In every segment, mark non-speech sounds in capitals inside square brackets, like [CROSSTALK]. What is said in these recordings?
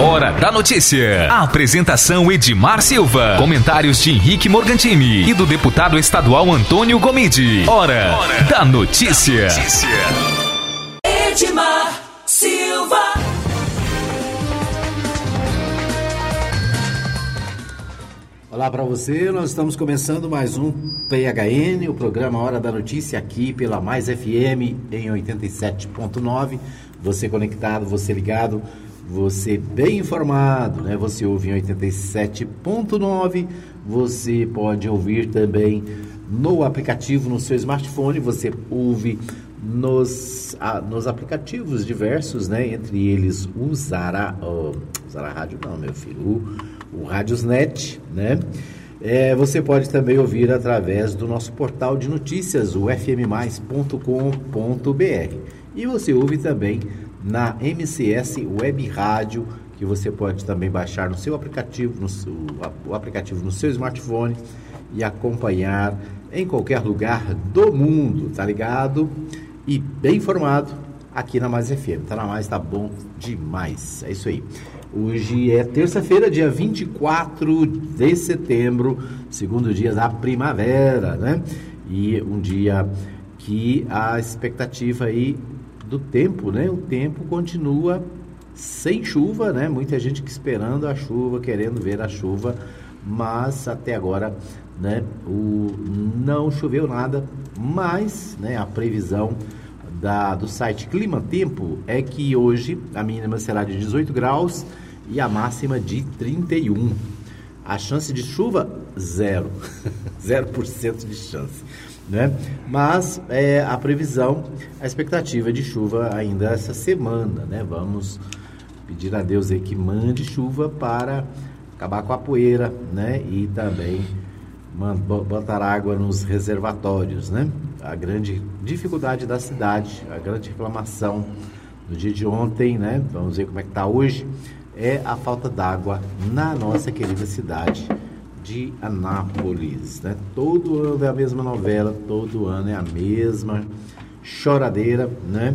Hora da notícia. A apresentação Edmar Silva. Comentários de Henrique Morgantini e do deputado estadual Antônio Gomide. Hora, Hora da notícia. notícia. Edmar Silva. Olá para você, nós estamos começando mais um PHN, o programa Hora da Notícia aqui pela Mais FM em 87.9. Você conectado, você ligado você bem informado, né? Você ouve em 87.9, você pode ouvir também no aplicativo no seu smartphone, você ouve nos, a, nos aplicativos diversos, né? Entre eles o Zara, oh, Zara Rádio não, meu filho, o, o Radiosnet, né? É, você pode também ouvir através do nosso portal de notícias, o fmmais.com.br. E você ouve também na MCS Web Rádio, que você pode também baixar no seu aplicativo, no seu, o aplicativo no seu smartphone e acompanhar em qualquer lugar do mundo, tá ligado? E bem informado aqui na Mais FM. Tá na Mais, tá bom demais. É isso aí. Hoje é terça-feira, dia 24 de setembro, segundo dia da primavera, né? E um dia que a expectativa aí do tempo, né? O tempo continua sem chuva, né? Muita gente esperando a chuva, querendo ver a chuva, mas até agora, né? O não choveu nada, mas, né? A previsão da, do site Clima Tempo é que hoje a mínima será de 18 graus e a máxima de 31. A chance de chuva, zero. [LAUGHS] 0% de chance né? Mas é, a previsão, a expectativa de chuva ainda essa semana, né? Vamos pedir a Deus aí que mande chuva para acabar com a poeira, né? E também botar água nos reservatórios, né? A grande dificuldade da cidade, a grande reclamação no dia de ontem, né? Vamos ver como é que está hoje, é a falta d'água na nossa querida cidade de Anápolis. Né? Todo ano é a mesma novela, todo ano é a mesma choradeira, né?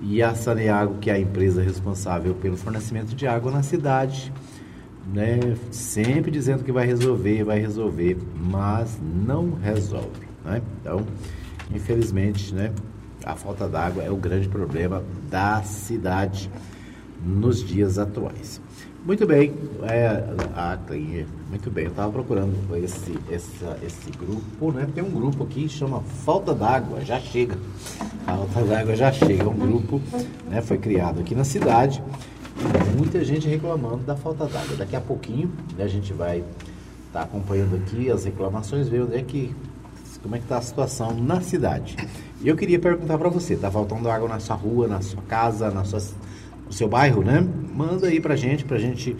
E a Saneago, que é a empresa responsável pelo fornecimento de água na cidade, né? Sempre dizendo que vai resolver, vai resolver, mas não resolve, né? Então, infelizmente, né? A falta d'água é o grande problema da cidade nos dias atuais. Muito bem, é, a, muito bem, eu estava procurando esse, essa, esse grupo, né? Tem um grupo aqui que chama Falta d'Água, já chega. Falta d'Água já chega, é um grupo, né? Foi criado aqui na cidade muita gente reclamando da falta d'água. Daqui a pouquinho né, a gente vai estar tá acompanhando aqui as reclamações, ver onde é que, como é que está a situação na cidade. E eu queria perguntar para você, está faltando água na sua rua, na sua casa, na sua o seu bairro, né? Manda aí pra gente, pra gente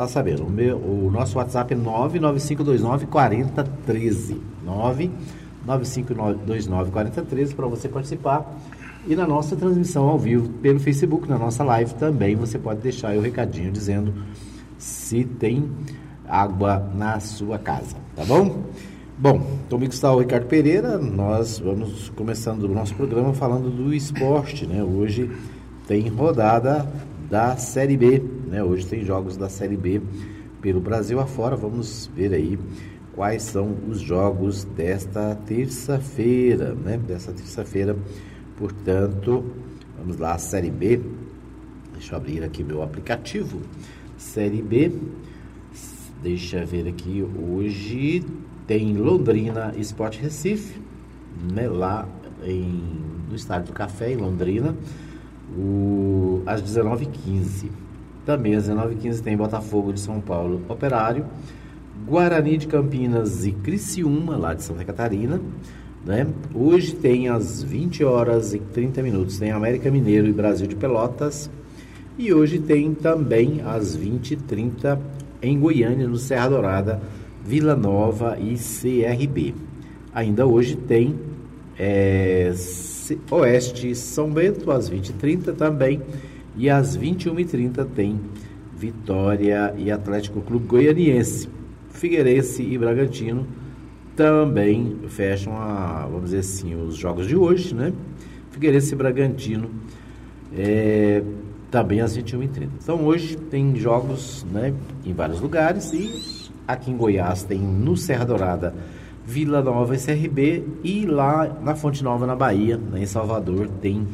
tá sabendo. O, meu, o nosso WhatsApp é 99529 4013. 99529 4013 para você participar. E na nossa transmissão ao vivo pelo Facebook, na nossa live também, você pode deixar o recadinho dizendo se tem água na sua casa, tá bom? Bom, comigo está o Ricardo Pereira, nós vamos começando o nosso programa falando do esporte, né? Hoje tem rodada da Série B, né? Hoje tem jogos da Série B pelo Brasil afora. Vamos ver aí quais são os jogos desta terça-feira, né? Desta terça-feira, portanto, vamos lá, Série B. Deixa eu abrir aqui meu aplicativo. Série B. Deixa eu ver aqui. Hoje tem Londrina Esporte Recife, né? Lá em, no Estádio do Café, em Londrina o, às 19h15. Também às 19h15 tem Botafogo de São Paulo Operário, Guarani de Campinas e Criciúma, lá de Santa Catarina. Né? Hoje tem às 20 horas e 30 minutos, tem América Mineiro e Brasil de Pelotas. E hoje tem também às 20h30 em Goiânia, no Serra Dourada, Vila Nova e CRB. Ainda hoje tem é, Oeste São Bento, às 20h30 também. E às 21h30 tem Vitória e Atlético Clube Goianiense. Figueirense e Bragantino também fecham, a, vamos dizer assim, os jogos de hoje, né? Figueirense e Bragantino é, também às 21h30. Então hoje tem jogos né, em vários lugares e aqui em Goiás tem no Serra Dourada Vila Nova e CRB e lá na Fonte Nova na Bahia, né, em Salvador, tem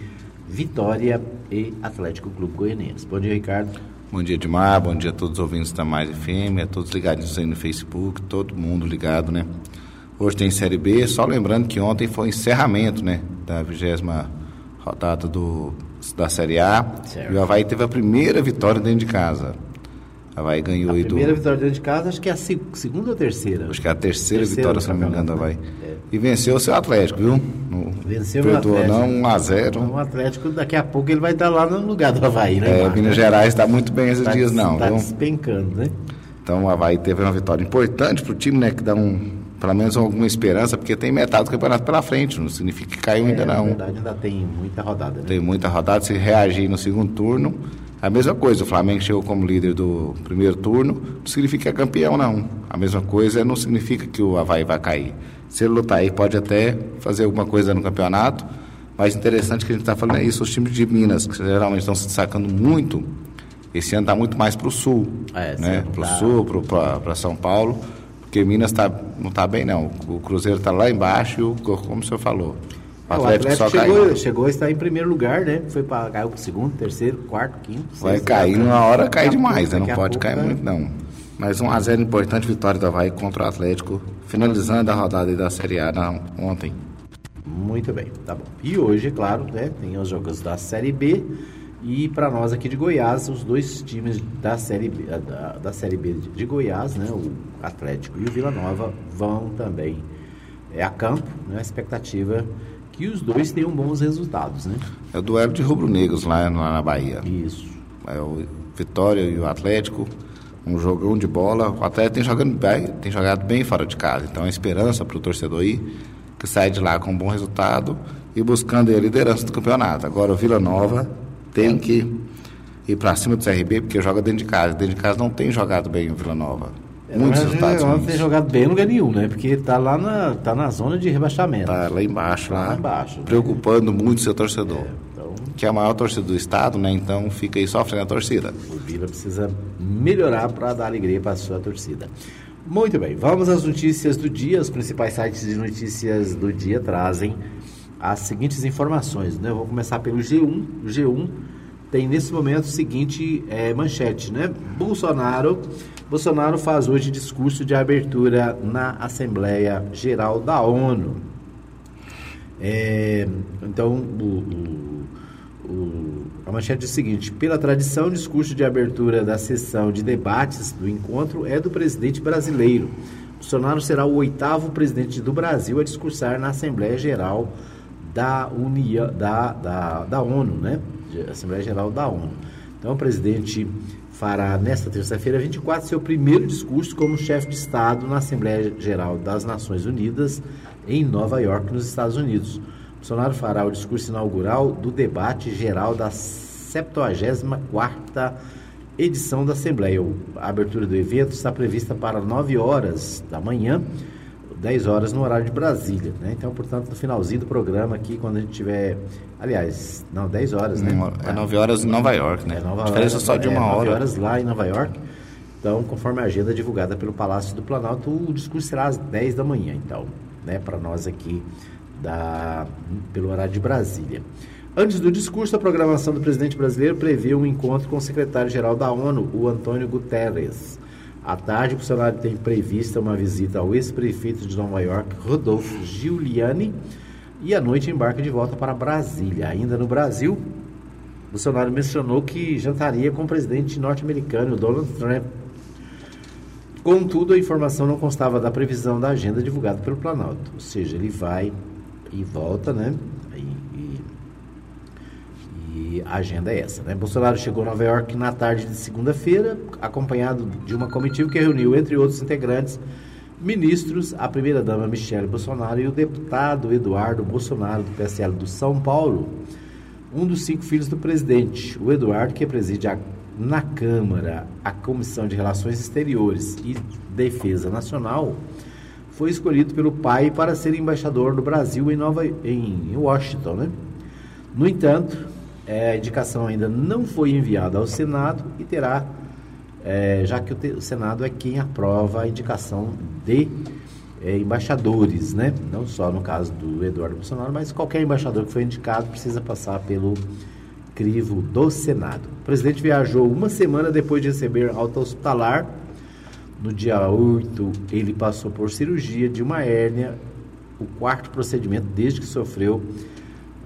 Vitória e Atlético Clube Goianiense. Bom dia, Ricardo. Bom dia, Edmar. Bom dia a todos os ouvintes da Mais FM, a todos ligadinhos aí no Facebook, todo mundo ligado, né? Hoje tem Série B, só lembrando que ontem foi o encerramento, né, da vigésima rodada do, da Série A. Certo. E o Havaí teve a primeira vitória dentro de casa. O Havaí ganhou a aí do... primeira vitória dentro de casa, acho que é a segunda ou terceira? Acho que é a terceira, terceira vitória, se não me engano, do Havaí. É. E venceu o seu Atlético, viu? No, venceu o Atlético. não, 1 a 0 O Atlético, daqui a pouco ele vai estar lá no lugar do Havaí, né? É, Minas Gerais está muito bem esses tá, dias, não. Está despencando, né? Então o Havaí teve uma vitória importante para o time, né? Que dá um, pelo menos alguma esperança, porque tem metade do campeonato pela frente, não significa que caiu é, ainda não. Na verdade, ainda tem muita rodada. Né? Tem muita rodada, se reagir no segundo turno. A mesma coisa, o Flamengo chegou como líder do primeiro turno, não significa que é campeão, não. A mesma coisa não significa que o Havaí vai cair. Se ele lutar aí, pode até fazer alguma coisa no campeonato, mas interessante que a gente está falando é isso, os times de Minas, que geralmente estão se destacando muito, esse ano está muito mais para o sul, é, né? Para o tá... sul, para São Paulo, porque Minas tá, não está bem, não. O Cruzeiro está lá embaixo e, o, como o senhor falou, o Atlético, o Atlético chegou, chegou a estar em primeiro lugar, né? Foi para caiu para segundo, terceiro, quarto, quinto. Vai cair numa hora, cai demais, né? Não pode cair muito, não. Mas um a 0 importante vitória do Havaí contra o Atlético, finalizando a rodada da Série A na, ontem. Muito bem, tá bom. E hoje, claro, né, tem os jogos da Série B. E para nós aqui de Goiás, os dois times da Série B, da, da Série B de Goiás, né, o Atlético e o Vila Nova, vão também é, a campo, né, a expectativa que os dois tenham bons resultados, né? É o duelo de rubro-negros lá, lá na Bahia. Isso. É o Vitória e o Atlético, um jogão de bola. O Atlético tem jogado bem, tem jogado bem fora de casa, então é esperança para o torcedor aí que sai de lá com um bom resultado e buscando a liderança do campeonato. Agora o Vila Nova tem que ir para cima do CRB porque joga dentro de casa. Dentro de casa não tem jogado bem o Vila Nova. Muitos resultados. Não tem jogado bem em lugar nenhum, né? Porque está lá na, tá na zona de rebaixamento. Está lá embaixo, lá, lá embaixo. Né? Preocupando né? muito o seu torcedor. É, então... Que é a maior torcida do estado, né? Então fica aí sofrendo a torcida. O Vila precisa melhorar para dar alegria para a sua torcida. Muito bem, vamos às notícias do dia. Os principais sites de notícias do dia trazem as seguintes informações. Né? Eu vou começar pelo G1. O G1 tem nesse momento o seguinte é, manchete, né? Bolsonaro Bolsonaro faz hoje discurso de abertura na Assembleia Geral da ONU. É, então, o, o, o, a manchete diz o seguinte: pela tradição, o discurso de abertura da sessão de debates do encontro é do presidente brasileiro. Bolsonaro será o oitavo presidente do Brasil a discursar na Assembleia Geral da, Unia, da, da, da ONU, né? Assembleia Geral da ONU. Então, o presidente fará nesta terça-feira 24 seu primeiro discurso como chefe de Estado na Assembleia Geral das Nações Unidas em Nova York, nos Estados Unidos. Bolsonaro fará o discurso inaugural do debate geral da 74ª edição da Assembleia. A abertura do evento está prevista para 9 horas da manhã 10 horas no horário de Brasília, né? Então, portanto, no finalzinho do programa aqui, quando a gente tiver, aliás, não, 10 horas, né? É 9 horas em Nova York, né? É 9 Diferença só de uma é, hora. 9 horas lá em Nova York. Então, conforme a agenda divulgada pelo Palácio do Planalto, o discurso será às 10 da manhã, então, né, para nós aqui da pelo horário de Brasília. Antes do discurso, a programação do presidente brasileiro prevê um encontro com o secretário-geral da ONU, o Antônio Guterres. À tarde, o Bolsonaro tem prevista uma visita ao ex-prefeito de Nova York, Rodolfo Giuliani, e à noite embarca de volta para Brasília. Ainda no Brasil, Bolsonaro mencionou que jantaria com o presidente norte-americano, Donald Trump. Contudo, a informação não constava da previsão da agenda divulgada pelo Planalto. Ou seja, ele vai e volta, né? A agenda é essa. Né? Bolsonaro chegou a Nova York na tarde de segunda-feira, acompanhado de uma comitiva que reuniu, entre outros integrantes, ministros, a primeira-dama Michele Bolsonaro e o deputado Eduardo Bolsonaro, do PSL do São Paulo, um dos cinco filhos do presidente. O Eduardo, que preside a, na Câmara a Comissão de Relações Exteriores e Defesa Nacional, foi escolhido pelo pai para ser embaixador do Brasil em, Nova, em Washington. Né? No entanto, É, a indicação ainda não foi enviada ao Senado e terá, é, já que o, te, o, Senado é quem aprova a indicação de é, embaixadores, né? Não só no caso do Eduardo Bolsonaro, mas qualquer embaixador que foi indicado precisa passar pelo crivo do Senado. O presidente viajou uma semana depois de receber alta hospitalar. No dia 8, ele passou por cirurgia de uma hérnia, o quarto procedimento desde que sofreu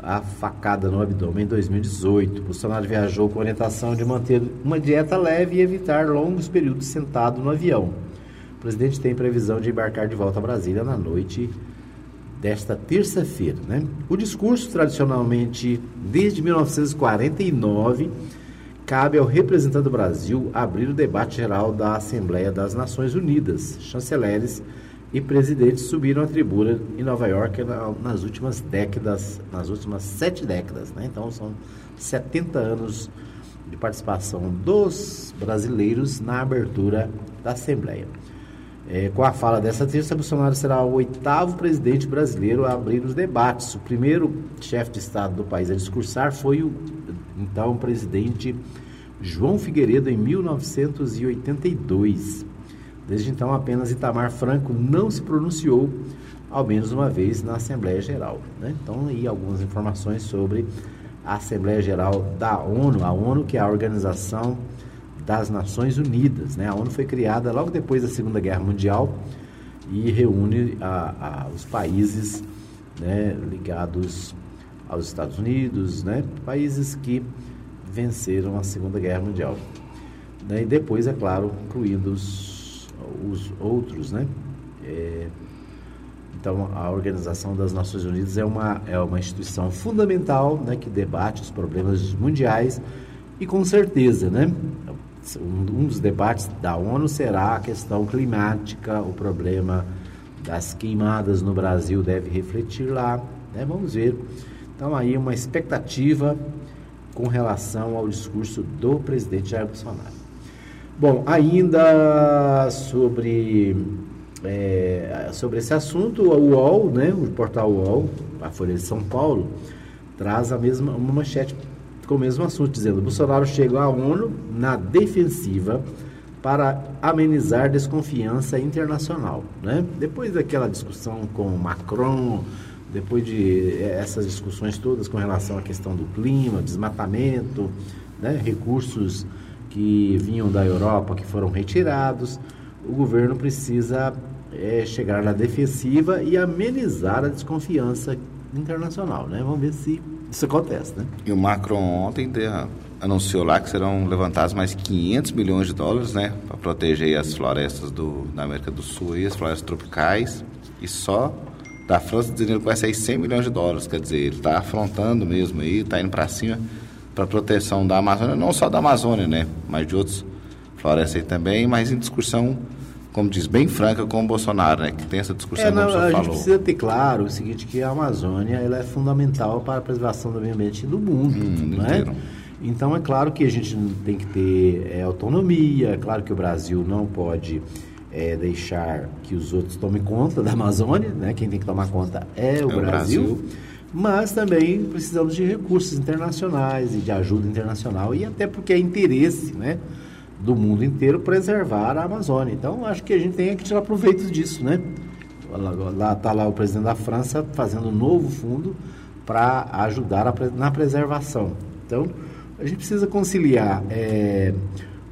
a facada no abdômen em 2018. Bolsonaro viajou com orientação de manter uma dieta leve e evitar longos períodos sentado no avião. O presidente tem previsão de embarcar de volta a Brasília na noite desta terça-feira. Né? O discurso, tradicionalmente, desde 1949, cabe ao representante do Brasil abrir o debate geral da Assembleia das Nações Unidas. Chanceleres e presidentes subiram à tribuna em Nova York nas últimas décadas, nas últimas sete décadas. Né? Então, são 70 anos de participação dos brasileiros na abertura da Assembleia. É, com a fala dessa terça, Bolsonaro será o oitavo presidente brasileiro a abrir os debates. O primeiro chefe de Estado do país a discursar foi o então presidente João Figueiredo em 1982. Desde então, apenas Itamar Franco não se pronunciou, ao menos uma vez, na Assembleia Geral. Né? Então, aí algumas informações sobre a Assembleia Geral da ONU, a ONU que é a organização das Nações Unidas. Né? A ONU foi criada logo depois da Segunda Guerra Mundial e reúne a, a, os países né, ligados aos Estados Unidos, né, países que venceram a Segunda Guerra Mundial. Né, e depois, é claro, incluindo os, os outros. Né? É, então, a Organização das Nações Unidas é uma, é uma instituição fundamental né, que debate os problemas mundiais e, com certeza, né, um, dos debates da ONU será a questão climática, o problema das queimadas no Brasil deve refletir lá, né? vamos ver. Então aí uma expectativa com relação ao discurso do presidente Jair Bolsonaro. Bom, ainda sobre, é, sobre esse assunto, o UOL, né, o portal UOL, a Folha de São Paulo, traz a mesma uma manchete com o mesmo assunto, dizendo: Bolsonaro chega à ONU na defensiva para amenizar desconfiança internacional. Né? Depois daquela discussão com Macron, depois de eh, essas discussões todas com relação à questão do clima, desmatamento, né? recursos que vinham da Europa que foram retirados, o governo precisa é, chegar na defensiva e amenizar a desconfiança internacional. Né? Vamos ver se isso acontece, né? E o Macron ontem anunciou lá que serão levantados mais 500 milhões de dólares, né? Para proteger as florestas do, da América do Sul e as florestas tropicais. E só da França dizendo que vai sair 100 milhões de dólares. Quer dizer, ele está afrontando mesmo aí, está indo para cima para proteção da Amazônia, não só da Amazônia, né? Mas de outros florestas aí também, mas em discussão como diz, bem franca com o Bolsonaro, né? Que tem essa discussão é, não, como o A falou. gente precisa ter claro o seguinte, que a Amazônia ela é fundamental para a preservação do meio ambiente do mundo, hum, né? Então é claro que a gente tem que ter é, autonomia, é claro que o Brasil não pode é, deixar que os outros tomem conta da Amazônia, né? Quem tem que tomar conta é o, é Brasil, Brasil. Mas também precisamos de recursos internacionais e de ajuda internacional e até porque é interesse, né? do mundo inteiro preservar a Amazônia. Então, acho que a gente tem que tirar proveito disso, né? Lá está lá o presidente da França fazendo um novo fundo para ajudar a, na preservação. Então, a gente precisa conciliar é,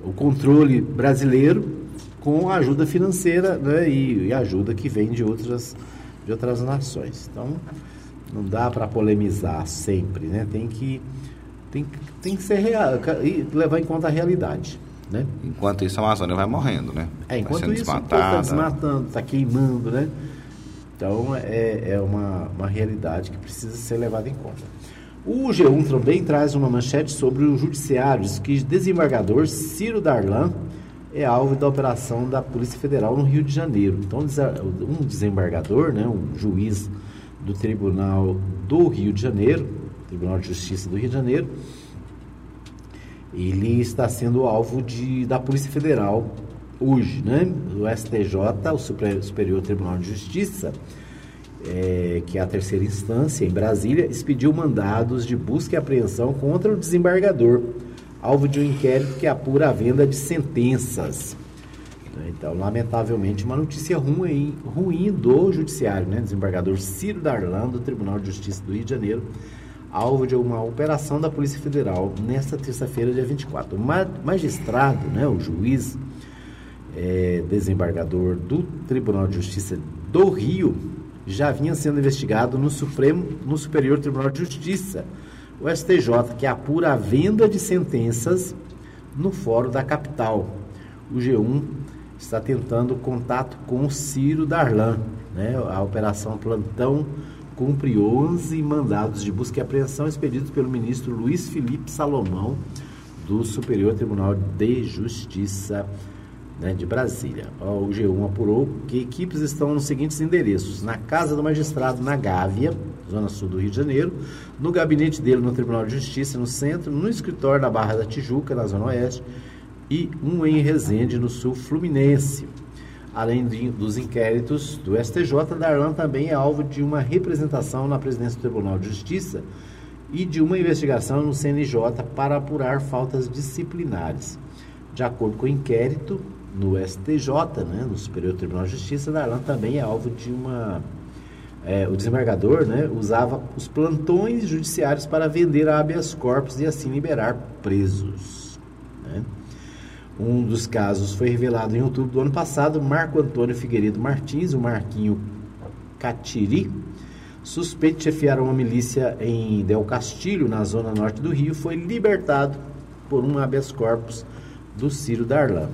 o controle brasileiro com a ajuda financeira né, e, e ajuda que vem de outras, de outras nações. Então, não dá para polemizar sempre, né? Tem que, tem, tem que ser real, levar em conta a realidade. Né? Enquanto isso, a Amazônia vai morrendo, né? É, enquanto isso, está desmatando, está queimando, né? Então, é, é uma, uma realidade que precisa ser levada em conta. O G1 também traz uma manchete sobre o judiciário, diz que desembargador Ciro Darlan é alvo da operação da Polícia Federal no Rio de Janeiro. Então, um desembargador, né, um juiz do Tribunal do Rio de Janeiro, Tribunal de Justiça do Rio de Janeiro, ele está sendo alvo de, da Polícia Federal hoje, né? O STJ, o Superior Tribunal de Justiça, é, que é a terceira instância em Brasília, expediu mandados de busca e apreensão contra o desembargador, alvo de um inquérito que apura a venda de sentenças. Então, lamentavelmente, uma notícia ruim, ruim do Judiciário, né? Desembargador Ciro Darlan, do Tribunal de Justiça do Rio de Janeiro, alvo de uma operação da Polícia Federal nesta terça-feira, dia 24. O magistrado, né, o juiz é, desembargador do Tribunal de Justiça do Rio, já vinha sendo investigado no Supremo, no Superior Tribunal de Justiça, o STJ, que apura a venda de sentenças no Fórum da Capital. O G1 está tentando contato com o Ciro Darlan. Né? A Operação Plantão cumpre 11 mandados de busca e apreensão expedidos pelo ministro Luiz Felipe Salomão, do Superior Tribunal de Justiça né, de Brasília. O G1 apurou que equipes estão nos seguintes endereços: na Casa do Magistrado, na Gávea, Zona Sul do Rio de Janeiro, no gabinete dele no Tribunal de Justiça, no centro, no escritório da Barra da Tijuca, na Zona Oeste, e um em Resende, no sul fluminense. Além de, dos inquéritos do STJ, Darlan também é alvo de uma representação na presidência do Tribunal de Justiça e de uma investigação no CNJ para apurar faltas disciplinares. De acordo com o inquérito no STJ, né, no Superior Tribunal de Justiça, Darlan também é alvo de uma. É, o desembargador né, usava os plantões judiciários para vender habeas corpus e assim liberar presos. Né? Um dos casos foi revelado em outubro do ano passado. Marco Antônio Figueiredo Martins, o Marquinho Catiri, suspeito de chefiar uma milícia em Del Castilho, na zona norte do Rio, foi libertado por um habeas corpus do Ciro Darlan.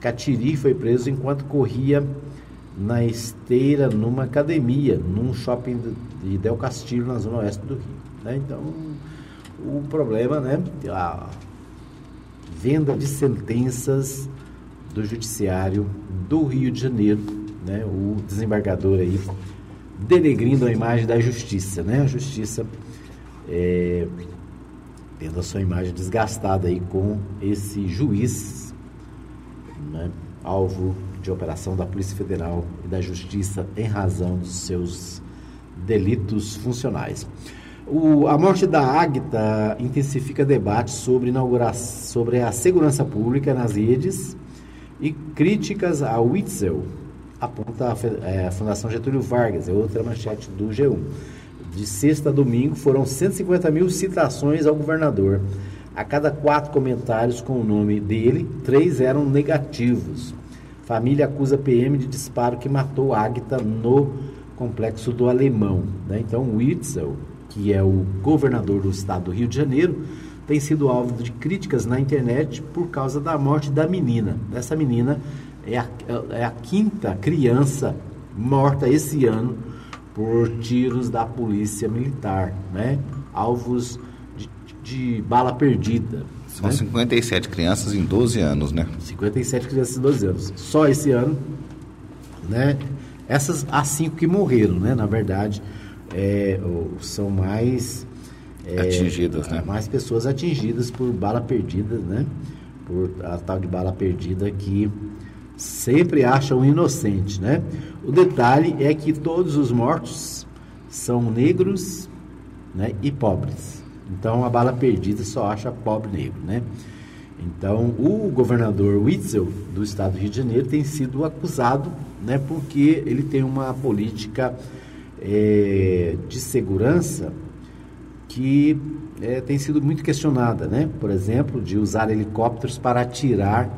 Catiri foi preso enquanto corria na esteira numa academia, num shopping de Del Castilho, na zona oeste do Rio. Né? Então, o problema, né? A, venda de sentenças do Judiciário do Rio de Janeiro, né? O desembargador aí denegrindo a imagem da Justiça, né? A Justiça é, tendo a sua imagem desgastada aí com esse juiz, né? Alvo de operação da Polícia Federal e da Justiça em razão dos seus delitos funcionais. O, a morte da Águita intensifica debate sobre, sobre a segurança pública nas redes e críticas ao Witzel, aponta a, é, a Fundação Getúlio Vargas, é outra manchete do G1. De sexta a domingo foram 150 mil citações ao governador. A cada quatro comentários com o nome dele, três eram negativos. Família acusa PM de disparo que matou Águita no complexo do Alemão. Né? Então, Witzel que é o governador do estado do Rio de Janeiro, tem sido alvo de críticas na internet por causa da morte da menina. Essa menina é a, é a quinta criança morta esse ano por tiros da polícia militar, né? Alvos de, de bala perdida. São né? 57 crianças em 12 anos, né? 57 crianças em 12 anos. Só esse ano, né? Essas, as cinco que morreram, né? Na verdade, é, são mais é, atingidas, né? Mais pessoas atingidas por bala perdida, né? Por a tal de bala perdida que sempre acham inocente, né? O detalhe é que todos os mortos são negros, né? E pobres. Então a bala perdida só acha pobre negro, né? Então o governador Witzel do estado do Rio de Janeiro tem sido acusado, né? Porque ele tem uma política é, de segurança que é, tem sido muito questionada, né? Por exemplo, de usar helicópteros para atirar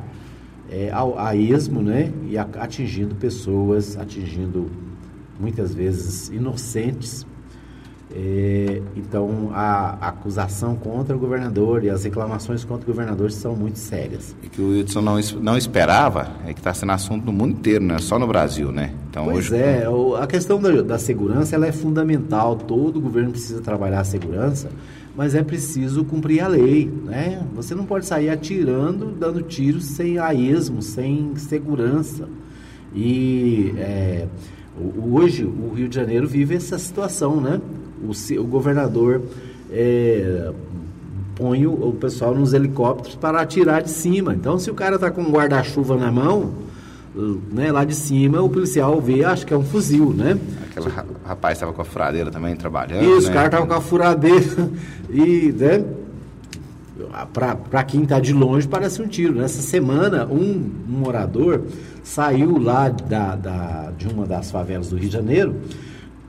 é, a esmo, né? E a, atingindo pessoas, atingindo muitas vezes inocentes é, então, a, acusação contra o governador e as reclamações contra o governador são muito sérias. E que o Wilson não, não esperava é que está sendo assunto no mundo inteiro, não é só no Brasil, né? Então, pois hoje... é, a questão da, da segurança ela é fundamental, todo governo precisa trabalhar a segurança, mas é preciso cumprir a lei, né? Você não pode sair atirando, dando tiros sem a esmo, sem segurança. E é, hoje o Rio de Janeiro vive essa situação, né? o, o governador é, põe o, o, pessoal nos helicópteros para atirar de cima. Então, se o cara está com um guarda-chuva na mão, né, lá de cima, o policial vê, acha que é um fuzil, né? Aquele rapaz estava com a furadeira também trabalhando. Isso, né? o cara estava com a furadeira [LAUGHS] e, né? Para quem está de longe, parece um tiro. Nessa semana, um, um morador saiu lá da, da, de uma das favelas do Rio de Janeiro,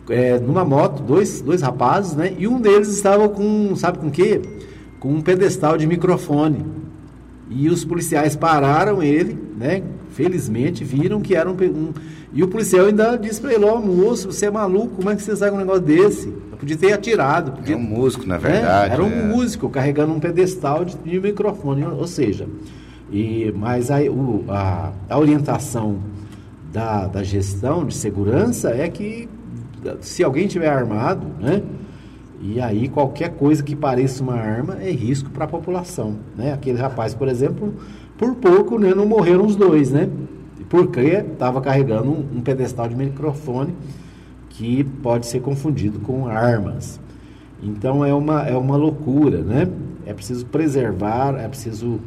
é, numa moto, dois, dois rapazes, né? E um deles estava com, sabe com o quê? Com um pedestal de microfone. E os policiais pararam ele, né? Felizmente viram que era um, um e o policial ainda disse para ele, ó, oh, moço, você é maluco, como é que você sai com um negócio desse? Eu podia ter atirado. Podia... É um músico, na verdade. É, era um é. músico carregando um pedestal de, de, microfone, ou seja, e, mas a, o, a, a orientação da, da gestão de segurança é que se alguém tiver armado, né? E aí qualquer coisa que pareça uma arma é risco para a população, né? Aquele rapaz, por exemplo, por pouco né, não morreram os dois, né? porque estava carregando um, pedestal de microfone que pode ser confundido com armas. Então é uma, é uma loucura, né? É preciso preservar, é preciso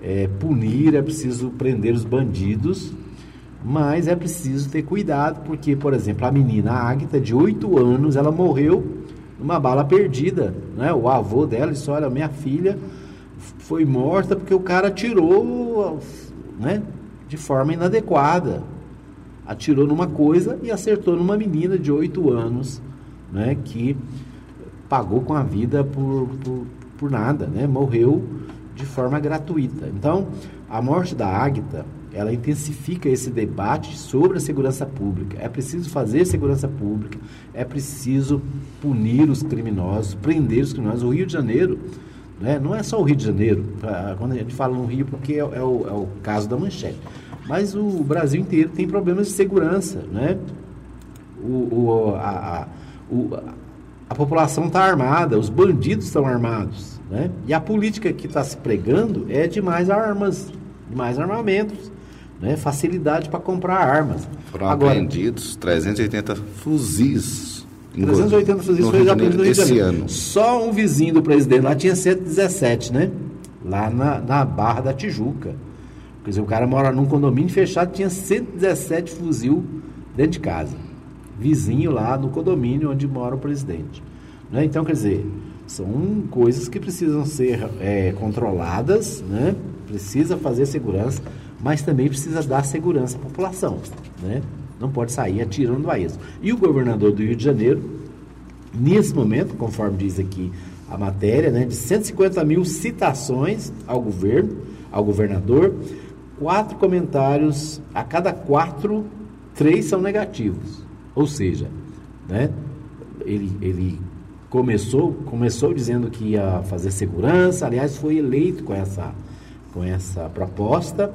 é, punir, é preciso prender os bandidos, mas é preciso ter cuidado, porque, por exemplo, a menina a Agatha, de 8 anos, ela morreu numa bala perdida, né? O avô dela disse, olha, minha filha foi morta porque o cara tirou, né? de forma inadequada. Atirou numa coisa e acertou numa menina de 8 anos, né, que pagou com a vida por, por, por nada, né, morreu de forma gratuita. Então, a morte da Águita, ela intensifica esse debate sobre a segurança pública. É preciso fazer segurança pública, é preciso punir os criminosos, prender os criminosos. O Rio de Janeiro, né, não é só o Rio de Janeiro, quando a gente fala no Rio, porque é, é, o, é o caso da manchete. Mas o Brasil inteiro tem problemas de segurança, né? O, o, a, a, o, a população está armada, os bandidos estão armados, né? E a política que está se pregando é de mais armas, de mais armamentos, né? Facilidade para comprar armas. Foram Agora, apreendidos 380 fuzis. 380 fuzis foi já no Rio de Janeiro. Ano. Só um vizinho do presidente lá tinha 117, né? Lá na, na Barra da Tijuca. Quer dizer, o cara mora num condomínio fechado, tinha 117 fuzil dentro de casa. Vizinho lá no condomínio onde mora o presidente. Né? Então, quer dizer, são coisas que precisam ser é, controladas, né? precisa fazer segurança, mas também precisa dar segurança à população. Né? Não pode sair atirando a isso. E o governador do Rio de Janeiro, nesse momento, conforme diz aqui a matéria, né, de 150 mil citações ao governo, ao governador, quatro comentários, a cada quatro, três são negativos. Ou seja, né, ele, ele começou, começou dizendo que ia fazer segurança, aliás, foi eleito com essa, com essa proposta,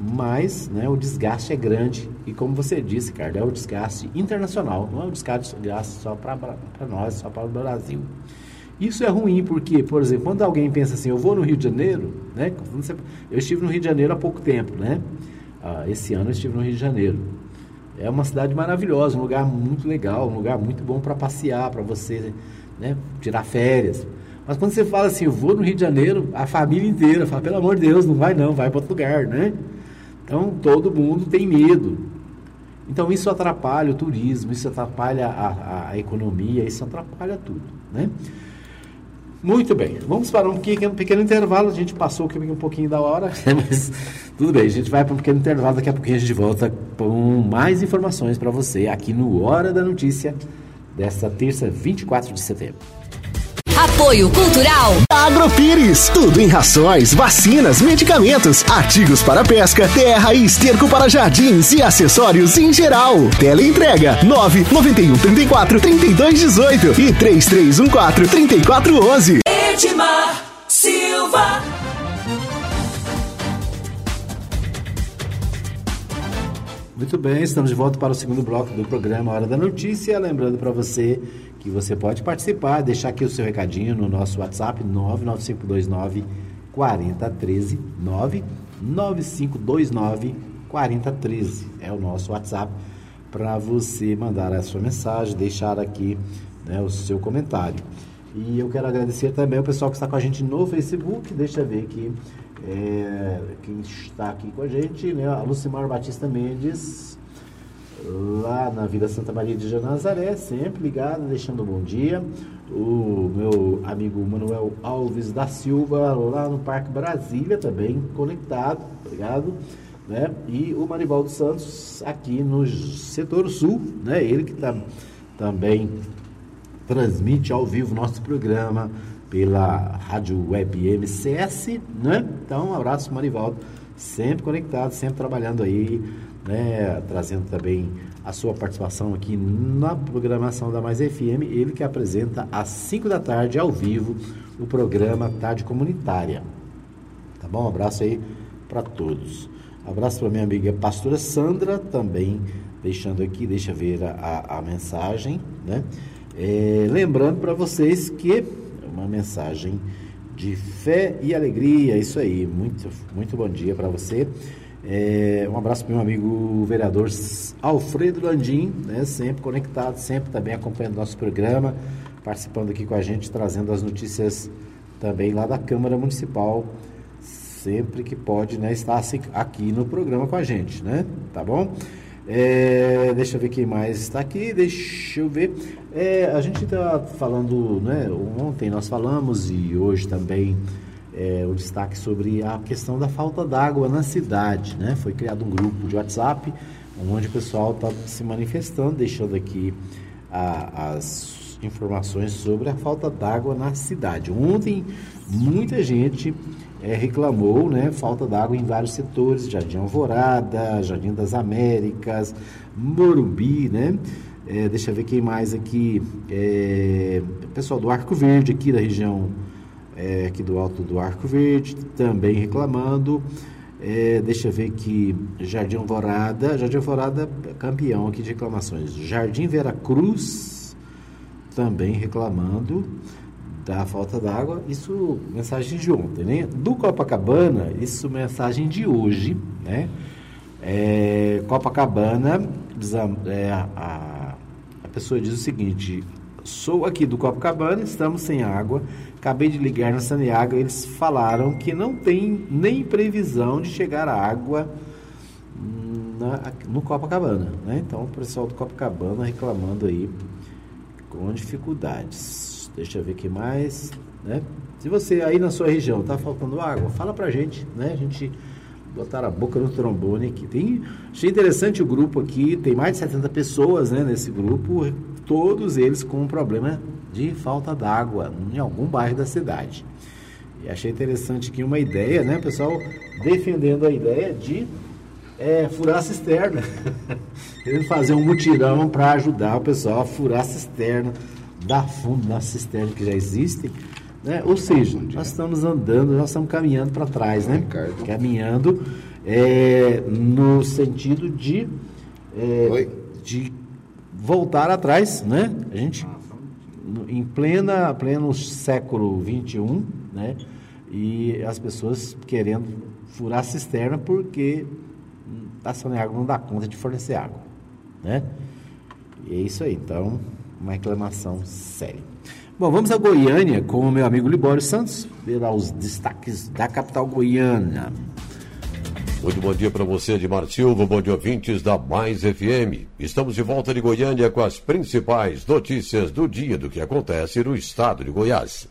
mas né, o desgaste é grande e como você disse, Carlos, é o desgaste internacional, não é o desgaste só para nós, só para o Brasil. Isso é ruim porque, por exemplo, quando alguém pensa assim, eu vou no Rio de Janeiro, né? Eu estive no Rio de Janeiro há pouco tempo, né? Ah, esse ano eu estive no Rio de Janeiro. É uma cidade maravilhosa, um lugar muito legal, um lugar muito bom para passear, para você né, tirar férias. Mas quando você fala assim, eu vou no Rio de Janeiro, a família inteira fala, pelo amor de Deus, não vai não, vai para outro lugar, né? Então todo mundo tem medo. Então isso atrapalha o turismo, isso atrapalha a, a, economia, isso atrapalha tudo, né? Muito bem, vamos para um pequeno, pequeno intervalo. A gente passou aqui um pouquinho da hora, [LAUGHS] mas tudo bem, a gente vai para um pequeno intervalo. Daqui a pouquinho a gente volta com mais informações para você aqui no Hora da Notícia, desta terça, 24 de setembro. Apoio Cultural. Agropires. Tudo em rações, vacinas, medicamentos, artigos para pesca, terra e esterco para jardins e acessórios em geral. Teleentrega 991 34 32 18 e 3314 3411. Edmar Silva. Muito bem, estamos de volta para o segundo bloco do programa Hora da Notícia. Lembrando para você que você pode participar, deixar aqui o seu recadinho no nosso WhatsApp 99529 4013 99529 4013 é o nosso WhatsApp para você mandar a sua mensagem, deixar aqui né, o seu comentário. E eu quero agradecer também o pessoal que está com a gente no Facebook, deixa eu ver aqui, É, quem está aqui com a gente, né? A Lucimar Batista Mendes, lá na Vila Santa Maria de Janazaré, sempre ligada, deixando um bom dia. O meu amigo Manuel Alves da Silva, lá no Parque Brasília, também conectado, obrigado. Né? E o Marivaldo Santos aqui no setor sul, né? Ele que tá, também transmite ao vivo nosso programa pela Rádio Web MCS, né? Então, um abraço, Marivaldo, sempre conectado, sempre trabalhando aí, né? Trazendo também a sua participação aqui na programação da Mais FM, ele que apresenta às 5 da tarde, ao vivo, o programa Tarde Comunitária. Tá bom? Um abraço aí para todos. Abraço para minha amiga pastora Sandra, também deixando aqui, deixa ver a, a, a mensagem, né? É, lembrando para vocês que uma mensagem de fé e alegria, isso aí, muito, muito bom dia para você. É, um abraço para meu amigo vereador Alfredo Landim, né, sempre conectado, sempre também acompanhando nosso programa, participando aqui com a gente, trazendo as notícias também lá da Câmara Municipal, sempre que pode, né, estar aqui no programa com a gente, né? Tá bom? É, deixa eu ver quem mais está aqui. Deixa eu ver. É, a gente está falando, né? Ontem nós falamos e hoje também é, o destaque sobre a questão da falta d'água na cidade, né? Foi criado um grupo de WhatsApp onde o pessoal está se manifestando, deixando aqui a, as informações sobre a falta d'água na cidade. Ontem muita gente é, reclamou né, falta d'água em vários setores, Jardim Alvorada, Jardim das Américas, Morumbi, né? É, deixa eu ver quem mais aqui. É, pessoal do Arco Verde, aqui da região é, aqui do Alto do Arco Verde, também reclamando. É, deixa eu ver aqui, Jardim Alvorada, Jardim Alvorada campeão aqui de reclamações. Jardim Vera Cruz, também reclamando da falta d'água, isso mensagem de ontem, né? Do Copacabana, isso mensagem de hoje, né? É, Copacabana, é, a, a pessoa diz o seguinte: sou aqui do Copacabana, estamos sem água, acabei de ligar na Saniaga, eles falaram que não tem nem previsão de chegar água na, no Copacabana, né? Então o pessoal do Copacabana reclamando aí com dificuldades. Deixa eu ver que mais, né? Se você aí na sua região está faltando água, fala pra gente, né? A gente botar a boca no trombone aqui. Tem, achei interessante o grupo aqui, tem mais de 70 pessoas, né, nesse grupo, todos eles com um problema de falta d'água em algum bairro da cidade. E achei interessante aqui uma ideia, né, pessoal, defendendo a ideia de é, furar a cisterna. [LAUGHS] Querendo fazer um mutirão para ajudar o pessoal a furar a cisterna dar fundo nas cisternas que já existem. Né? Ou seja, nós estamos andando, nós estamos caminhando para trás, né? Caminhando é, no sentido de, é, de voltar atrás, né? A gente em plena, pleno século 21, né? E as pessoas querendo furar a cisterna porque a Saneago não dá conta de fornecer água, né? E é isso aí. Então, uma reclamação séria. Bom, vamos a Goiânia com o meu amigo Libório Santos, ver os destaques da capital goiana. Muito bom dia para você, Edmar Silva, bom dia ouvintes da Mais FM. Estamos de volta de Goiânia com as principais notícias do dia do que acontece no estado de Goiás.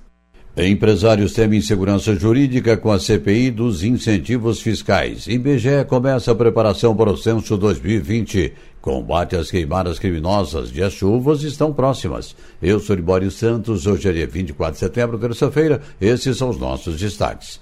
Empresários temem insegurança jurídica com a CPI dos incentivos fiscais. IBGE começa a preparação para o censo 2020. Combate às queimadas criminosas de as chuvas estão próximas. Eu sou Libório Santos, hoje é dia 24 de setembro, terça-feira. Esses são os nossos destaques.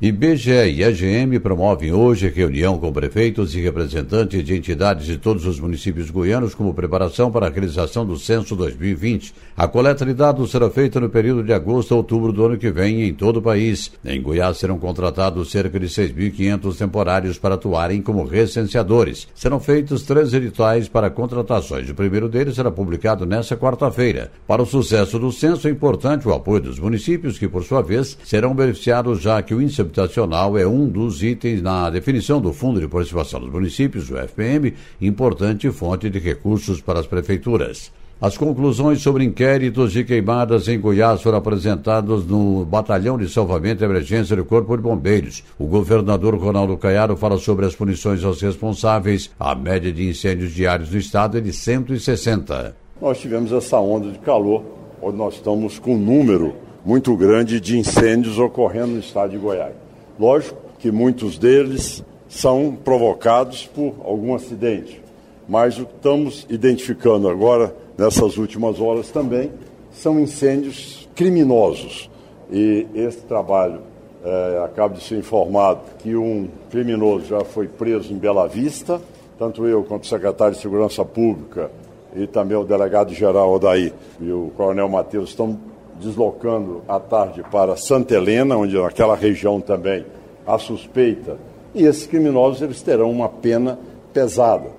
IBGE e AGM promovem hoje reunião com prefeitos e representantes de entidades de todos os municípios goianos como preparação para a realização do Censo 2020. A coleta de dados será feita no período de agosto a outubro do ano que vem em todo o país. Em Goiás serão contratados cerca de 6.500 temporários para atuarem como recenseadores. Serão feitos três editais para contratações. O primeiro deles será publicado nesta quarta-feira. Para o sucesso do censo é importante o apoio dos municípios, que por sua vez serão beneficiados já que o índice habitacional é um dos itens na definição do Fundo de Participação dos Municípios, o FPM, importante fonte de recursos para as prefeituras. As conclusões sobre inquéritos de queimadas em Goiás foram apresentadas no Batalhão de Salvamento e Emergência do Corpo de Bombeiros. O governador Ronaldo Caiado fala sobre as punições aos responsáveis. A média de incêndios diários no estado é de 160. Nós tivemos essa onda de calor, onde nós estamos com um número muito grande de incêndios ocorrendo no estado de Goiás. Lógico que muitos deles são provocados por algum acidente, mas o que estamos identificando agora nessas últimas horas também, são incêndios criminosos. E esse trabalho é, acaba de ser informado que um criminoso já foi preso em Bela Vista, tanto eu quanto o secretário de Segurança Pública e também o delegado-geral Odaí e o coronel Matheus estão deslocando à tarde para Santa Helena, onde naquela região também há suspeita. E esses criminosos eles terão uma pena pesada,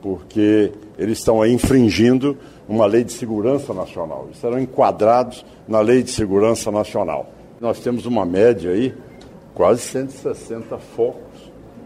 porque eles estão infringindo uma lei de segurança nacional. Eles serão enquadrados na lei de segurança nacional. Nós temos uma média aí, quase 160 focos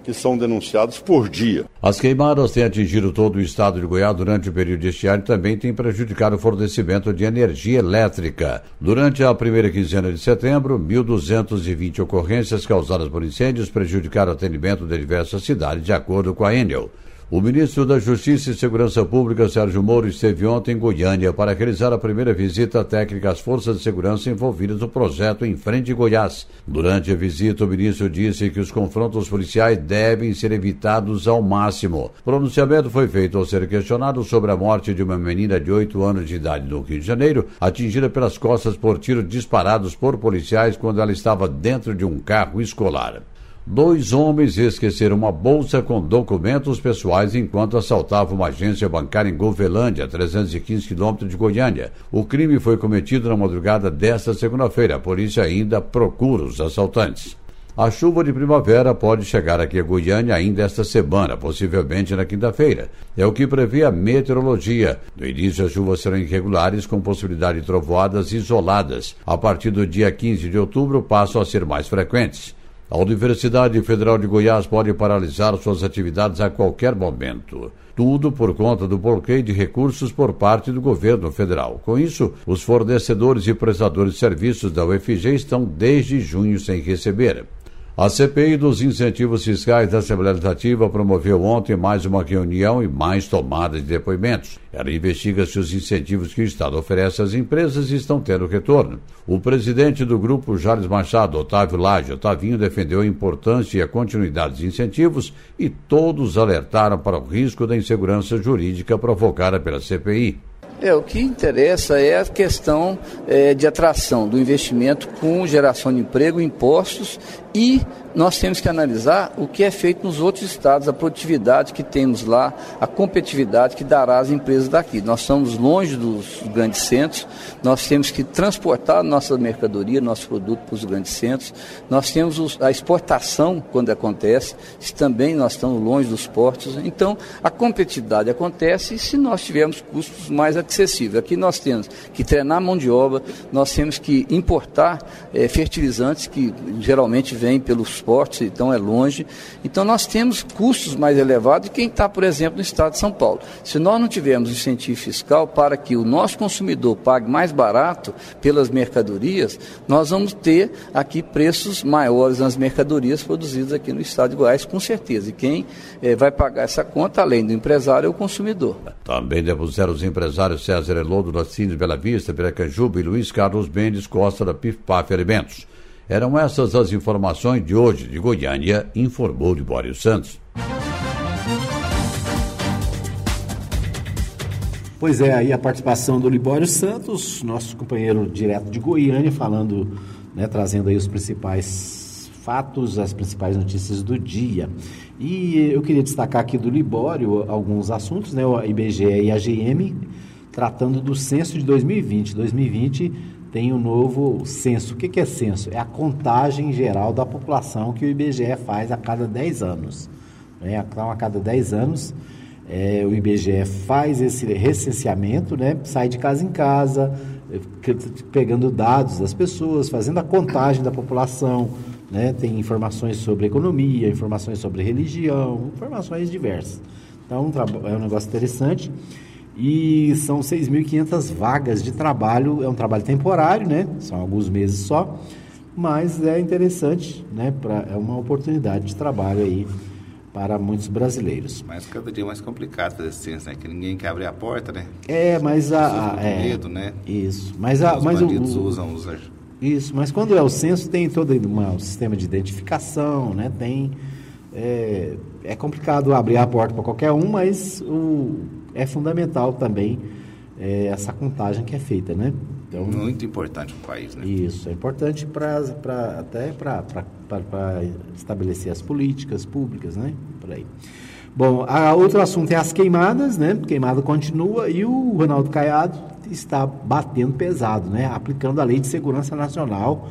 que são denunciados por dia. As queimadas têm atingido todo o estado de Goiás durante o período estiário e também têm prejudicado o fornecimento de energia elétrica. Durante a primeira quinzena de setembro, 1.220 ocorrências causadas por incêndios prejudicaram o atendimento de diversas cidades, de acordo com a Enel. O ministro da Justiça e Segurança Pública, Sérgio Moro, esteve ontem em Goiânia para realizar a primeira visita técnica às forças de segurança envolvidas no projeto em frente Goiás. Durante a visita, o ministro disse que os confrontos policiais devem ser evitados ao máximo. O pronunciamento foi feito ao ser questionado sobre a morte de uma menina de 8 anos de idade no Rio de Janeiro, atingida pelas costas por tiros disparados por policiais quando ela estava dentro de um carro escolar. Dois homens esqueceram uma bolsa com documentos pessoais enquanto assaltavam uma agência bancária em Govelândia, 315 quilômetros de Goiânia. O crime foi cometido na madrugada desta segunda-feira. A polícia ainda procura os assaltantes. A chuva de primavera pode chegar aqui a Goiânia ainda esta semana, possivelmente na quinta-feira. É o que prevê a meteorologia. No início, as chuvas serão irregulares, com possibilidade de trovoadas isoladas. A partir do dia 15 de outubro, passam a ser mais frequentes. A Universidade Federal de Goiás pode paralisar suas atividades a qualquer momento. Tudo por conta do bloqueio de recursos por parte do governo federal. Com isso, os fornecedores e prestadores de serviços da UFG estão desde junho sem receber. A CPI dos incentivos fiscais da Assembleia Legislativa promoveu ontem mais uma reunião e mais tomada de depoimentos. Ela investiga se os incentivos que o Estado oferece às empresas estão tendo retorno. O presidente do grupo, Jarles Machado, Otávio Lage, Otavinho, defendeu a importância e a continuidade dos incentivos e todos alertaram para o risco da insegurança jurídica provocada pela CPI. É, o que interessa é a questão é, de atração do investimento com geração de emprego, impostos e nós temos que analisar o que é feito nos outros estados, a produtividade que temos lá, a competitividade que dará às empresas daqui. Nós estamos longe dos grandes centros, nós temos que transportar nossa mercadoria, nosso produto para os grandes centros, nós temos a exportação quando acontece, também nós estamos longe dos portos. Então, a competitividade acontece se nós tivermos custos mais acessíveis. Aqui nós temos que treinar mão de obra, nós temos que importar é, fertilizantes que geralmente vêm pelos transporte, então é longe. Então nós temos custos mais elevados de quem está, por exemplo, no estado de São Paulo. Se nós não tivermos incentivo fiscal para que o nosso consumidor pague mais barato pelas mercadorias, nós vamos ter aqui preços maiores nas mercadorias produzidas aqui no estado de Goiás, com certeza. E quem eh, vai pagar essa conta, além do empresário, é o consumidor. Também depuseram os empresários César Elodo, Lacines Bela Vista, Piracanjuba e Luiz Carlos Mendes Costa da PIFPAF Alimentos. Eram essas as informações de hoje de Goiânia, informou Libório Santos. Pois é, aí a participação do Libório Santos, nosso companheiro direto de Goiânia, falando, né, trazendo aí os principais fatos, as principais notícias do dia. E eu queria destacar aqui do Libório alguns assuntos, né, o IBGE e a GM, tratando do censo de 2020. 2020 tem o um novo censo. O que, é censo? É a contagem geral da população que o IBGE faz a cada 10 anos. Né? Então, a cada 10 anos, é, o IBGE faz esse recenseamento, né? sai de casa em casa, é, pegando dados das pessoas, fazendo a contagem da população. Né? Tem informações sobre economia, informações sobre religião, informações diversas. Então, é um negócio interessante. E são 6.500 vagas de trabalho, é um trabalho temporário, né? São alguns meses só, mas é interessante, né? Pra, é uma oportunidade de trabalho aí para muitos brasileiros. Mas cada dia é mais complicado fazer censo, né? Que ninguém quer abrir a porta, né? É, mas a, a é, medo, né? Isso, mas a, Os mas bandidos o- usam os Isso, mas quando é o censo tem todo uma- um sistema de identificação, né? Tem é, é complicado abrir a porta para qualquer um, mas o, é fundamental também é, essa contagem que é feita, né? Então muito importante para o país, né? isso é importante para até para estabelecer as políticas públicas, né? Por aí. Bom, a, outro assunto é as queimadas, né? Queimada continua e o Ronaldo Caiado está batendo pesado, né? Aplicando a lei de segurança nacional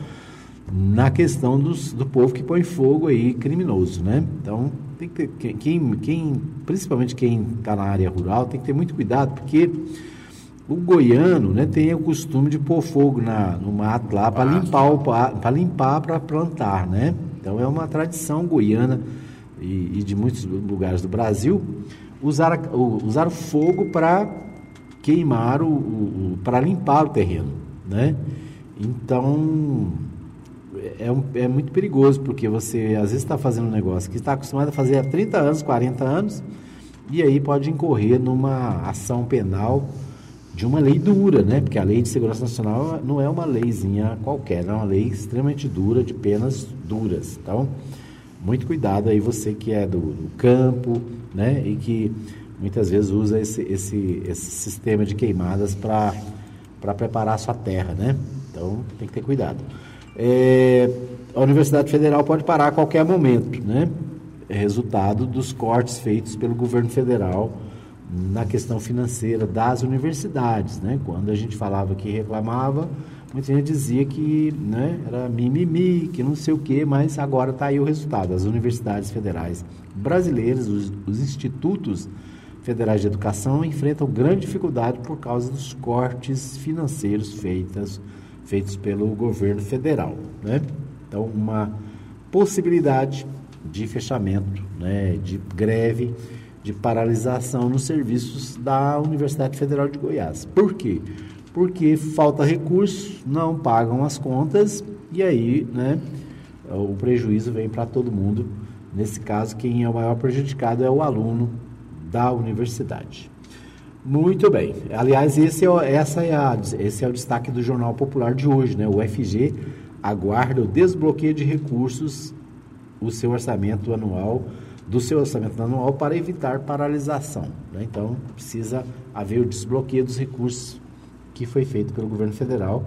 na questão dos, do povo que põe fogo aí criminoso, né? Então tem que ter, quem- quem, principalmente quem está na área rural tem que ter muito cuidado porque o goiano, né, tem o costume de pôr fogo na, no mato lá para limpar para limpar para plantar, né? Então é uma tradição goiana e, e de muitos lugares do Brasil usar usar o fogo para queimar o, o, para limpar o terreno, né? Então é, um- é muito perigoso porque você às vezes está fazendo um negócio que está acostumado a fazer há 30 anos, 40 anos e aí pode incorrer numa ação penal de uma lei dura, né? Porque a lei de segurança nacional não é uma leizinha qualquer, é uma lei extremamente dura, de penas duras. Então, muito cuidado aí você que é do, do campo, né? E que muitas vezes usa esse, esse, esse sistema de queimadas para preparar a sua terra, né? Então, tem que ter cuidado. É, a Universidade Federal pode parar a qualquer momento, né? É resultado dos cortes feitos pelo governo federal na questão financeira das universidades, né? Quando a gente falava que reclamava, muita gente dizia que né, era mimimi, que não sei o quê, mas agora está aí o resultado. As universidades federais brasileiras, os, os institutos federais de educação enfrentam grande dificuldade por causa dos cortes financeiros feitas, feitos pelo governo federal, né? Então, uma possibilidade de fechamento, né, de greve, de paralisação nos serviços da Universidade Federal de Goiás. Por quê? Porque falta recurso, não pagam as contas e aí, né, o prejuízo vem para todo mundo. Nesse caso, quem é o maior prejudicado é o aluno da universidade. Muito bem. Aliás, esse é, essa é a, esse é o destaque do Jornal Popular de hoje, né? O FG aguarda o desbloqueio de recursos, o seu orçamento anual, do seu orçamento anual para evitar paralisação. né? Então, precisa haver o desbloqueio dos recursos que foi feito pelo governo federal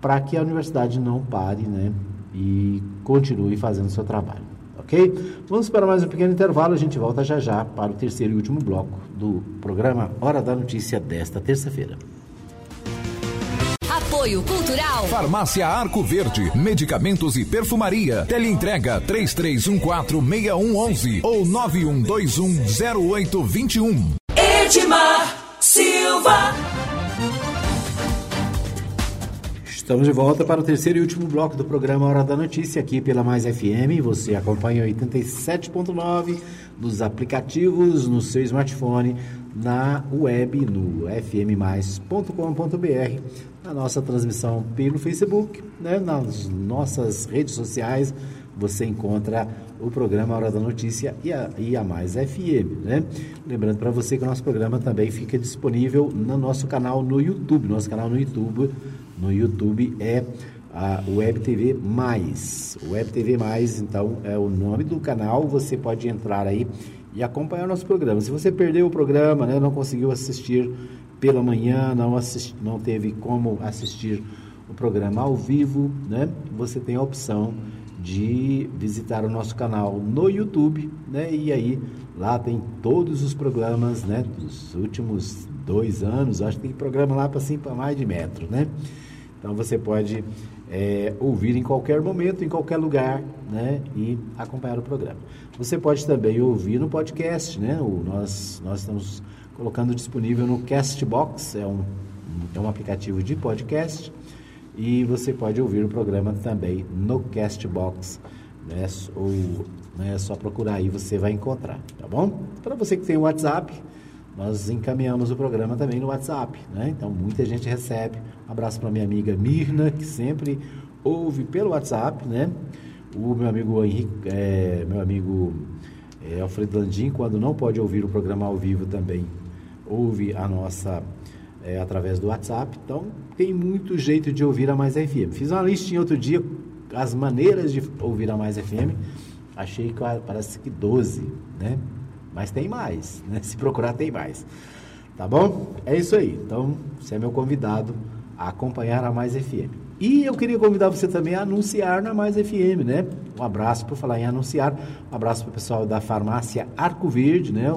para que a universidade não pare, né? E continue fazendo seu trabalho. Ok? Vamos para mais um pequeno intervalo. A gente volta já já para o terceiro e último bloco do programa Hora da Notícia desta terça-feira. Apoio Cultural. Farmácia Arco Verde, medicamentos e perfumaria. Teleentrega 33146111 ou 91210821. Edmar Silva. Estamos de volta para o terceiro e último bloco do programa Hora da Notícia, aqui pela Mais FM. Você acompanha 87.9 nos aplicativos, no seu smartphone, na web, no fmmais.com.br, na nossa transmissão pelo Facebook, né, nas nossas redes sociais. Você encontra o programa Hora da Notícia e a, e a Mais FM, né? Lembrando para você que o nosso programa também fica disponível no nosso canal no YouTube. Nosso canal no YouTube, no YouTube é a Web TV Mais. Web TV Mais, então, é o nome do canal. Você pode entrar aí e acompanhar o nosso programa. Se você perdeu o programa, né, não conseguiu assistir pela manhã, não, assisti, não teve como assistir o programa ao vivo, né, você tem a opção de visitar o nosso canal no YouTube, né? E aí lá tem todos os programas, né? Dos últimos dois anos, acho que tem programa lá para assim para mais de metro, né? Então você pode é, ouvir em qualquer momento, em qualquer lugar, né? E acompanhar o programa. Você pode também ouvir no podcast, né? O, nós nós estamos colocando disponível no Castbox, é um é um aplicativo de podcast e você pode ouvir o programa também no Castbox, né? Ou né, é só procurar aí você vai encontrar, tá bom? Para você que tem o WhatsApp, nós encaminhamos o programa também no WhatsApp, né? Então muita gente recebe. Um abraço para minha amiga Mirna, que sempre ouve pelo WhatsApp, né? O meu amigo Henrique, é, meu amigo é, Alfredo Landim, quando não pode ouvir o programa ao vivo também, ouve a nossa é, através do WhatsApp. Então tem muito jeito de ouvir a Mais FM. Fiz uma listinha outro dia, as maneiras de ouvir a Mais FM. Achei que parece que 12, né? Mas tem mais, [LAUGHS] né? Se procurar tem mais. Tá bom? É isso aí. Então, você é meu convidado a acompanhar a Mais FM. E eu queria convidar você também a anunciar na Mais FM, né? Um abraço por falar em anunciar. Um abraço para o pessoal da farmácia Arco Verde, né?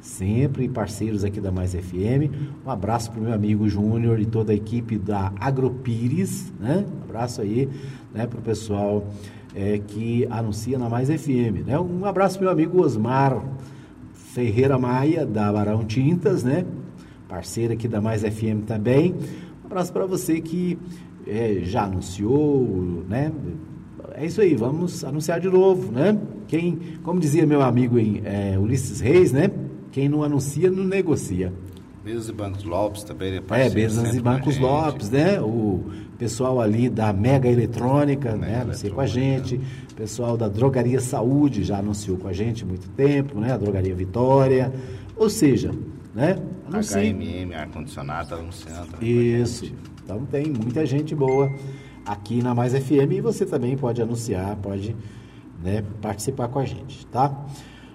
Sempre parceiros aqui da Mais FM. Um abraço para o meu amigo Júnior e toda a equipe da Agropires, né? Um abraço aí, né? Para o pessoal é, que anuncia na Mais FM, né? Um abraço para o meu amigo Osmar Ferreira Maia, da Barão Tintas, né? Parceiro aqui da Mais FM também. Um abraço para você que é, já anunciou, né? É isso aí, vamos anunciar de novo, né? Quem, como dizia meu amigo em, é, Ulisses Reis, né? Quem não anuncia, não negocia. Mesas e Bancos Lopes também, né? É, Mesas e Bancos Lopes, né? O pessoal ali da Mega Eletrônica, Mega né? Anuncia com a gente. Pessoal da Drogaria Saúde já anunciou com a gente há muito tempo, né? A Drogaria Vitória. Ou seja, né? Anuncia. HMM, ar-condicionado, tá anunciando. Isso. Então tem muita gente boa aqui na Mais FM e você também pode anunciar, pode né, participar com a gente, tá?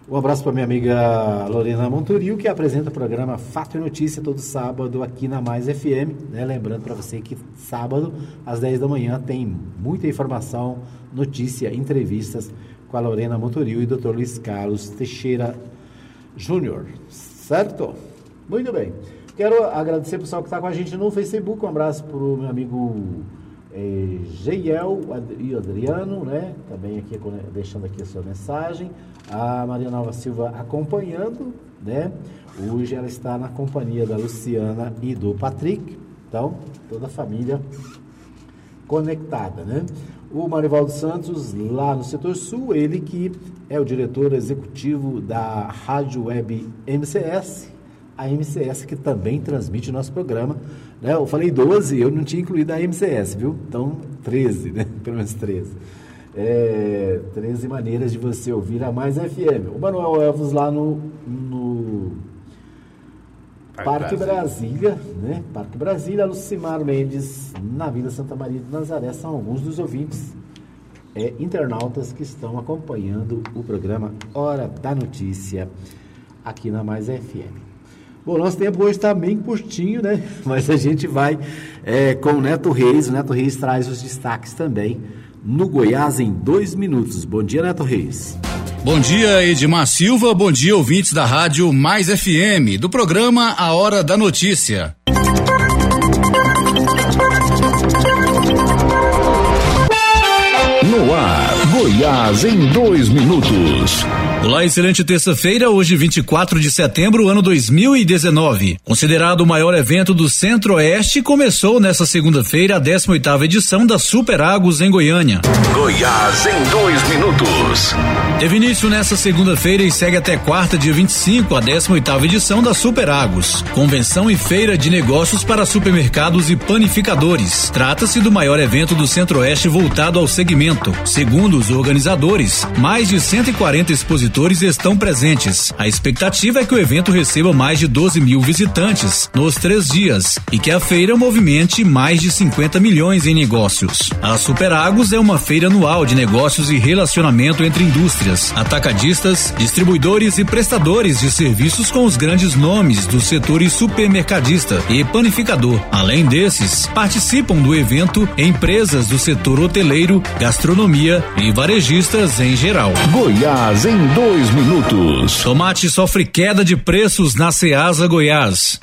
Um abraço para minha amiga Lorena Monturil, que apresenta o programa Fato e Notícia todo sábado aqui na Mais FM. Né? Lembrando para você que sábado, às 10 da manhã, tem muita informação, notícia, entrevistas com a Lorena Monturil e o Dr. Luiz Carlos Teixeira Júnior. Certo? Muito bem. Quero agradecer o pessoal que está com a gente no Facebook. Um abraço para o meu amigo é, Geiel e Adriano, né? Também aqui deixando aqui a sua mensagem. A Maria Nova Silva acompanhando, né? Hoje ela está na companhia da Luciana e do Patrick. Então, toda a família conectada, né? O Marivaldo Santos, lá no setor sul, ele que é o diretor executivo da Rádio Web MCS, a MCS, que também transmite o nosso programa. Né? Eu falei 12, eu não tinha incluído a MCS, viu? Então, 13, né? [LAUGHS] Pelo menos 13. É, 13 maneiras de você ouvir a Mais FM. O Manuel Elvos lá no, no Parque. Brasília, né? Parque Brasília, Lucimar Mendes, na Vila Santa Maria de Nazaré, são alguns dos ouvintes é, internautas que estão acompanhando o programa Hora da Notícia aqui na Mais FM. Bom, nosso tempo hoje está bem curtinho, né? [LAUGHS] Mas a gente vai é, com o Neto Reis. O Neto Reis traz os destaques também no Goiás em dois minutos. Bom dia, Neto Reis. Bom dia, Edmar Silva. Bom dia, ouvintes da Rádio Mais FM, do programa A Hora da Notícia. Goiás em dois minutos. Olá, excelente terça-feira, hoje 24 de setembro, ano 2019. Considerado o maior evento do Centro-Oeste, começou nesta segunda-feira a 18ª edição da Super Agos em Goiânia. Goiás em dois minutos. Teve início nesta segunda-feira e segue até quarta, dia 25, a 18ª edição da Super Agos, convenção e feira de negócios para supermercados e panificadores. Trata-se do maior evento do Centro-Oeste voltado ao segmento. Segundo os organizadores, mais de 140 expositores estão presentes. A expectativa é que o evento receba mais de 12 mil visitantes nos três dias e que a feira movimente mais de 50 milhões em negócios. A Superagos é uma feira anual de negócios e relacionamento entre indústrias, atacadistas, distribuidores e prestadores de serviços com os grandes nomes dos setores supermercadista e panificador. Além desses, participam do evento empresas do setor hoteleiro, gastronomia e varejistas em geral. Goiás em dois dois minutos. Tomate sofre queda de preços na Ceasa Goiás.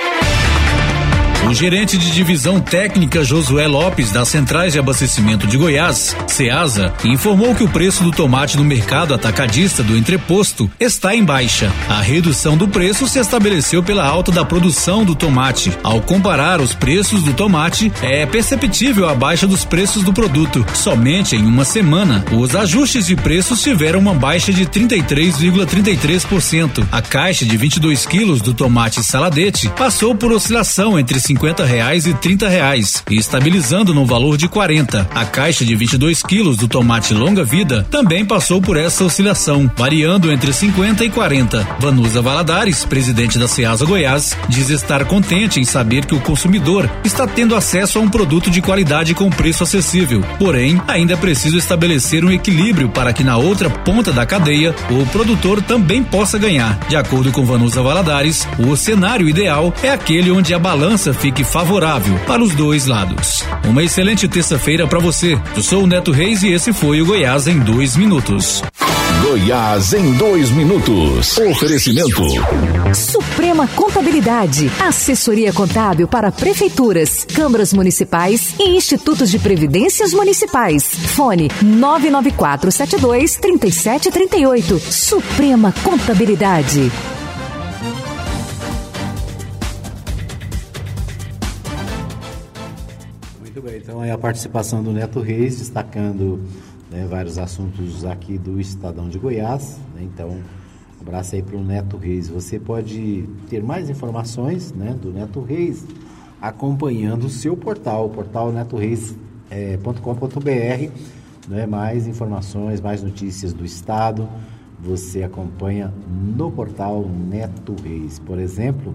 O gerente de divisão técnica Josué Lopes das Centrais de Abastecimento de Goiás, Ceasa, informou que o preço do tomate no mercado atacadista do entreposto está em baixa. A redução do preço se estabeleceu pela alta da produção do tomate. Ao comparar os preços do tomate, é perceptível a baixa dos preços do produto. Somente em uma semana, os ajustes de preços tiveram uma baixa de 33,33%. A caixa de 22 quilos do tomate saladete passou por oscilação entre 50 reais e 30 reais, e estabilizando no valor de 40. A caixa de 22 quilos do tomate longa vida também passou por essa oscilação, variando entre 50 e 40. Vanusa Valadares, presidente da Ceasa Goiás, diz estar contente em saber que o consumidor está tendo acesso a um produto de qualidade com preço acessível. Porém, ainda é preciso estabelecer um equilíbrio para que na outra ponta da cadeia o produtor também possa ganhar. De acordo com Vanusa Valadares, o cenário ideal é aquele onde a balança fique favorável para os dois lados. Uma excelente terça-feira para você. Eu sou o Neto Reis e esse foi o Goiás em dois minutos. Goiás em dois minutos. Oferecimento. Suprema Contabilidade. Assessoria contábil para prefeituras, câmaras municipais e institutos de previdências municipais. Fone 99472 3738. Suprema Contabilidade. É a participação do Neto Reis, destacando né, vários assuntos aqui do Estadão de Goiás. Né, então, um abraço aí para o Neto Reis. Você pode ter mais informações né, do Neto Reis acompanhando o seu portal, o portal netoreis.com.br. É, né, mais informações, mais notícias do Estado. Você acompanha no portal Neto Reis. Por exemplo,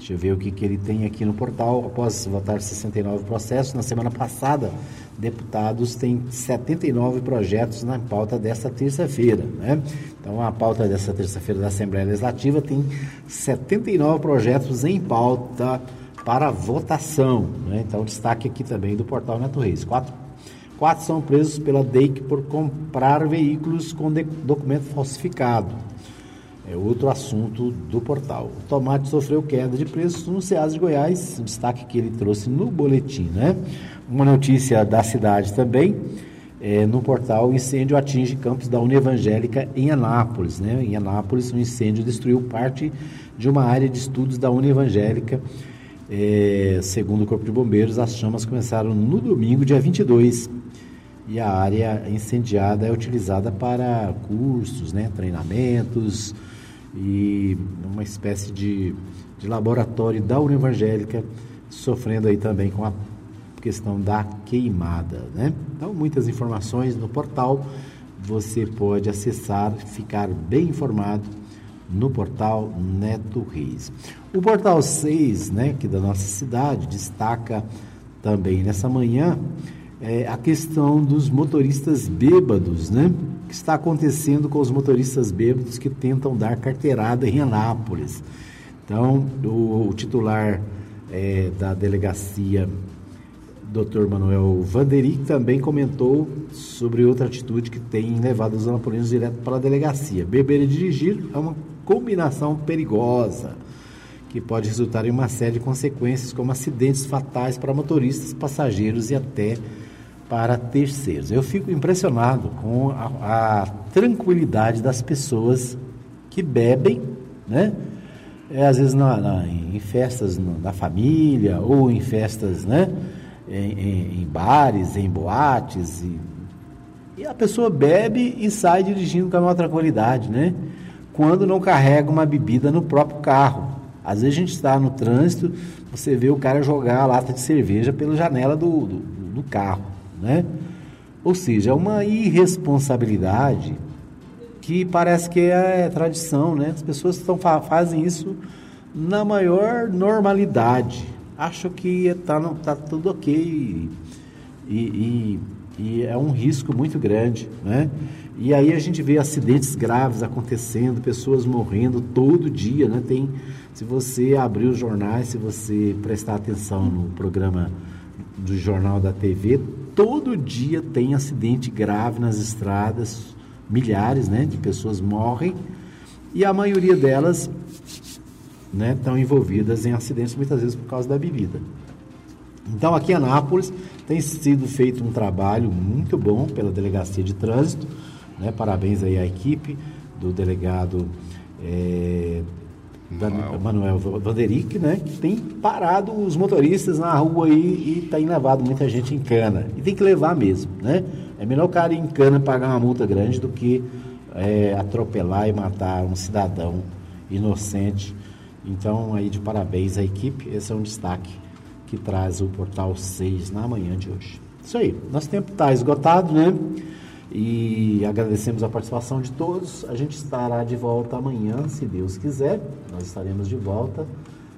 Deixa eu ver o que, que ele tem aqui no portal. Após votar 69 processos, na semana passada, deputados têm 79 projetos na pauta desta terça-feira. Né? Então, a pauta desta terça-feira da Assembleia Legislativa tem 79 projetos em pauta para votação. Né? Então, destaque aqui também do portal Neto Reis. Quatro, quatro são presos pela DEIC por comprar veículos com documento falsificado. É outro assunto do portal. O tomate sofreu queda de preços no Ceasa de Goiás, destaque que ele trouxe no boletim, né? Uma notícia da cidade também, é, no portal, incêndio atinge campos da Unevangélica em Anápolis, né? Em Anápolis, um incêndio destruiu parte de uma área de estudos da Unevangélica. É, segundo o Corpo de Bombeiros, as chamas começaram no domingo, dia 22, e a área incendiada é utilizada para cursos, né, treinamentos, e uma espécie de, de laboratório da União Evangélica, sofrendo aí também com a questão da queimada. Né? Então, muitas informações no portal, você pode acessar, ficar bem informado no portal Neto Reis. O portal 6, né, que da nossa cidade, destaca também nessa manhã é, a questão dos motoristas bêbados, né? Que está acontecendo com os motoristas bêbados que tentam dar carteirada em Anápolis. Então, o, o titular é, da delegacia, Dr. Manuel Vanderic, também comentou sobre outra atitude que tem levado os anapolinos direto para a delegacia. Beber e dirigir é uma combinação perigosa que pode resultar em uma série de consequências, como acidentes fatais para motoristas, passageiros e até para terceiros. Eu fico impressionado com a, a tranquilidade das pessoas que bebem, né? É, às vezes na, na, em festas da família ou em festas, né? Em, em, em bares, em boates e, e, a pessoa bebe e sai dirigindo com a maior tranquilidade, né? Quando não carrega uma bebida no próprio carro. Às vezes a gente está no trânsito, você vê o cara jogar a lata de cerveja pela janela do, do, do carro né? Ou seja, é uma irresponsabilidade que parece que é tradição, né? As pessoas estão, fazem isso na maior normalidade. Acham que está tá tudo ok e, e, e, é um risco muito grande, né? E aí a gente vê acidentes graves acontecendo, pessoas morrendo todo dia, né? Tem, se você abrir os jornais, se você prestar atenção no programa do jornal da TV, todo dia tem acidente grave nas estradas, milhares né, de pessoas morrem e a maioria delas né, estão envolvidas em acidentes muitas vezes por causa da bebida. Então, aqui em Anápolis tem sido feito um trabalho muito bom pela Delegacia de Trânsito. Né? Parabéns aí à equipe do delegado é, Manuel. Manuel Vanderic, né? Que tem parado os motoristas na rua aí e tem levado muita gente em cana. E tem que levar mesmo, né? É melhor o cara ir em cana pagar uma multa grande do que é, atropelar e matar um cidadão inocente. Então, aí de parabéns à equipe. Esse é um destaque que traz o Portal 6 na manhã de hoje. Isso aí, nosso tempo está esgotado, né? E agradecemos a participação de todos. A gente estará de volta amanhã, se Deus quiser. Nós estaremos de volta.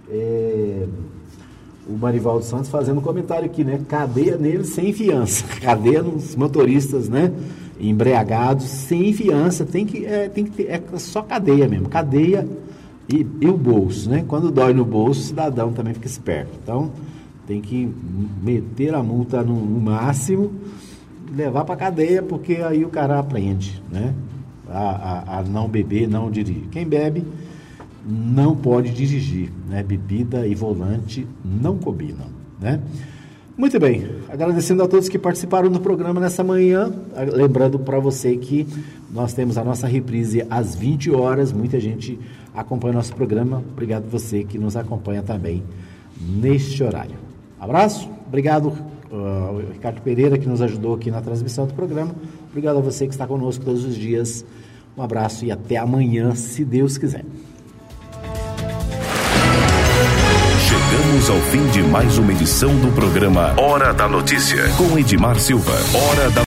É... O Marivaldo Santos fazendo um comentário aqui, né? Cadeia neles sem fiança. [LAUGHS] Cadeia nos motoristas, né? Embriagados, sem fiança. Tem que, é, tem que ter, é só cadeia mesmo. Cadeia e, e o bolso, né? Quando dói no bolso, o cidadão também fica esperto. Então, tem que meter a multa no, no máximo, levar para cadeia, porque aí o cara aprende, né? A, a, a, não beber, não dirigir. Quem bebe não pode dirigir, né? Bebida e volante não combinam, né? Muito bem, agradecendo a todos que participaram do programa nessa manhã, lembrando para você que nós temos a nossa reprise às 20 horas, muita gente acompanha o nosso programa, obrigado você que nos acompanha também neste horário. Abraço, obrigado uh, Ricardo Pereira que nos ajudou aqui na transmissão do programa. Obrigado a você que está conosco todos os dias. Um abraço e até amanhã, se Deus quiser. Chegamos ao fim de mais uma edição do programa Hora da Notícia com Edmar Silva. Hora da